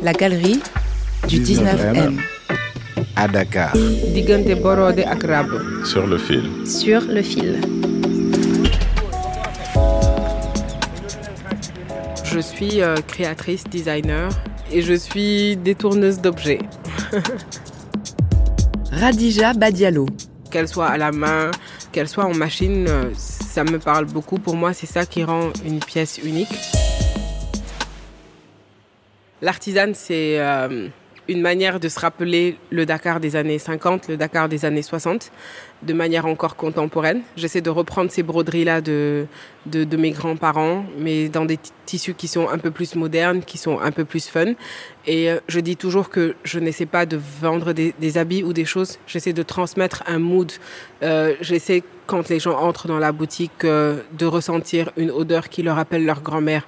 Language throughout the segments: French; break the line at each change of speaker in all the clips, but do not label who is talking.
La galerie du 19M.
À Dakar.
diggante Borode ak.
Sur le fil.
Sur le fil.
Je suis euh, créatrice, designer et je suis détourneuse d'objets.
Radija Badialo.
Qu'elle soit à la main, qu'elle soit en machine, euh, ça me parle beaucoup. Pour moi, c'est ça qui rend une pièce unique. L'artisan, c'est euh, une manière de se rappeler le Dakar des années 50, le Dakar des années 60, de manière encore contemporaine. J'essaie de reprendre ces broderies-là de, de, de mes grands-parents, mais dans des tissus qui sont un peu plus modernes, qui sont un peu plus fun. Et euh, je dis toujours que je n'essaie pas de vendre des, des habits ou des choses, j'essaie de transmettre un mood. Euh, j'essaie, quand les gens entrent dans la boutique, euh, de ressentir une odeur qui leur rappelle leur grand-mère.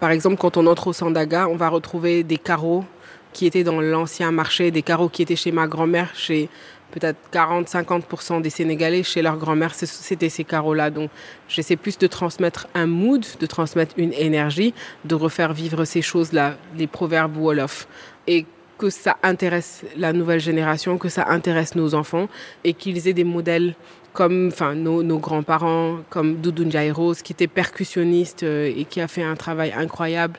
Par exemple, quand on entre au Sandaga, on va retrouver des carreaux qui étaient dans l'ancien marché, des carreaux qui étaient chez ma grand-mère, chez peut-être 40-50% des Sénégalais, chez leur grand-mère, c'était ces carreaux-là. Donc, j'essaie plus de transmettre un mood, de transmettre une énergie, de refaire vivre ces choses-là, les proverbes Wolof. Et que ça intéresse la nouvelle génération, que ça intéresse nos enfants et qu'ils aient des modèles comme enfin, nos, nos grands-parents, comme Doudou Ndiaye Rose, qui était percussionniste euh, et qui a fait un travail incroyable,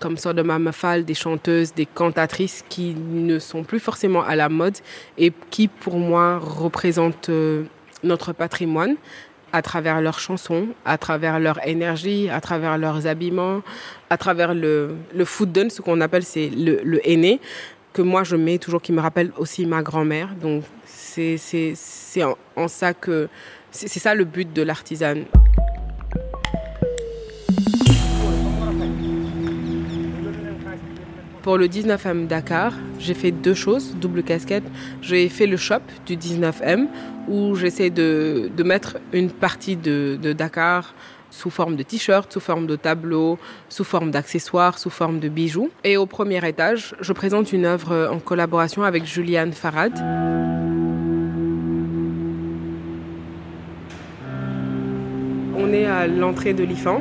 comme Sodoma Mafal, des chanteuses, des cantatrices qui ne sont plus forcément à la mode et qui, pour moi, représentent euh, notre patrimoine à travers leurs chansons, à travers leur énergie, à travers leurs habillements, à travers le, le food done, ce qu'on appelle c'est le, le aîné, que moi je mets toujours, qui me rappelle aussi ma grand-mère. Donc c'est en, en ça que c'est ça le but de l'artisan. Pour le 19M Dakar, j'ai fait deux choses, double casquette. J'ai fait le shop du 19M où j'essaie de, de, mettre une partie de, de Dakar sous forme de t-shirt, sous forme de tableau, sous forme d'accessoires, sous forme de bijoux. Et au premier étage, je présente une œuvre en collaboration avec Juliane Farad. On est à l'entrée de l'IFAN,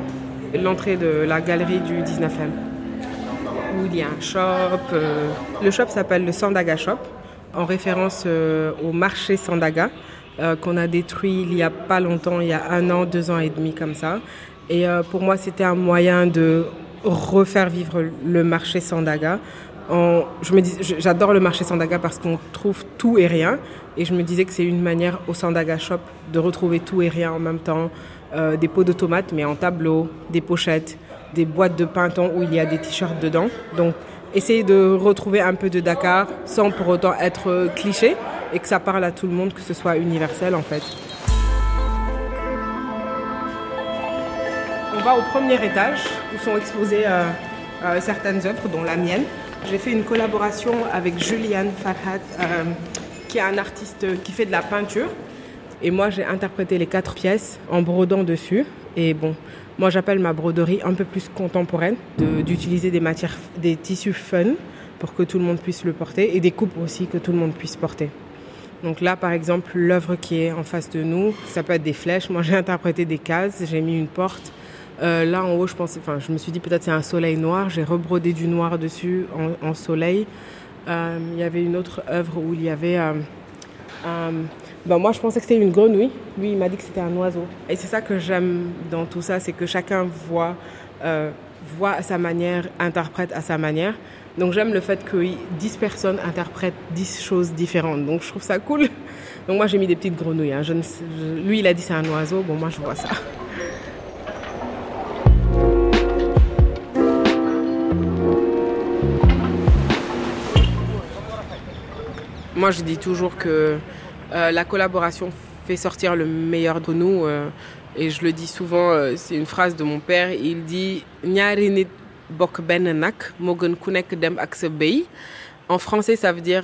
l'entrée de la galerie du 19M, où il y a un shop. Euh, le shop s'appelle le Sandaga Shop, en référence euh, au marché Sandaga, euh, qu'on a détruit il y a pas longtemps, il y a un an, deux ans et demi comme ça. Et euh, pour moi, c'était un moyen de refaire vivre le marché Sandaga. En, je me dis, j'adore le marché Sandaga parce qu'on trouve tout et rien. Et je me disais que c'est une manière au Sandaga Shop de retrouver tout et rien en même temps. Euh, des pots de tomates, mais en tableau, des pochettes, des boîtes de printemps où il y a des t-shirts dedans. Donc, essayer de retrouver un peu de Dakar sans pour autant être cliché et que ça parle à tout le monde, que ce soit universel en fait. On va au premier étage où sont exposées euh, euh, certaines œuvres, dont la mienne. J'ai fait une collaboration avec Juliane Farhat, euh, qui est un artiste qui fait de la peinture. Et moi, j'ai interprété les quatre pièces en brodant dessus. Et bon, moi, j'appelle ma broderie un peu plus contemporaine, d'utiliser de, des matières, des tissus fun pour que tout le monde puisse le porter et des coupes aussi que tout le monde puisse porter. Donc là, par exemple, l'œuvre qui est en face de nous, ça peut être des flèches. Moi, j'ai interprété des cases, j'ai mis une porte. Euh, là, en haut, je enfin, me suis dit peut-être c'est un soleil noir. J'ai rebrodé du noir dessus en, soleil. Euh, il y avait une autre œuvre où il y avait euh, ben moi, je pensais que c'était une grenouille. Lui, il m'a dit que c'était un oiseau. Et c'est ça que j'aime dans tout ça, c'est que chacun voit, voit à sa manière, interprète à sa manière. Donc j'aime le fait que 10 personnes interprètent 10 choses différentes. Donc je trouve ça cool. Donc moi, j'ai mis des petites grenouilles. Hein. Lui, il a dit c'est un oiseau. Bon, moi, je vois ça. Moi, je dis toujours que euh, la collaboration fait sortir le meilleur de nous. Euh, et je le dis souvent, euh, c'est une phrase de mon père. Il dit ñaari nit En français, ça veut dire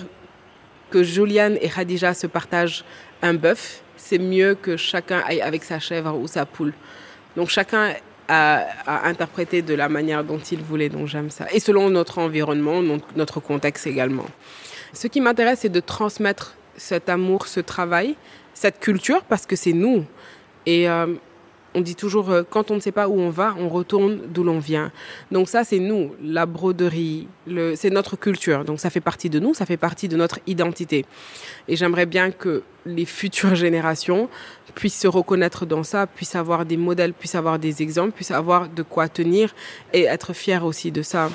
que Juliane et Khadija se partagent un bœuf. C'est mieux que chacun aille avec sa chèvre ou sa poule. Donc chacun a, interprété de la manière dont il voulait. Donc j'aime ça. Et selon notre environnement, notre contexte également. Ce qui m'intéresse, c'est de transmettre cet amour, ce travail, cette culture, parce que c'est nous. Euh, on dit toujours, euh, quand on ne sait pas où on va, on retourne d'où l'on vient. Donc ça, c'est nous, la broderie, c'est notre culture. Donc ça fait partie de nous, ça fait partie de notre identité. Et j'aimerais bien que les futures générations puissent se reconnaître dans ça, puissent avoir des modèles, puissent avoir des exemples, puissent avoir de quoi tenir et être fiers aussi de ça.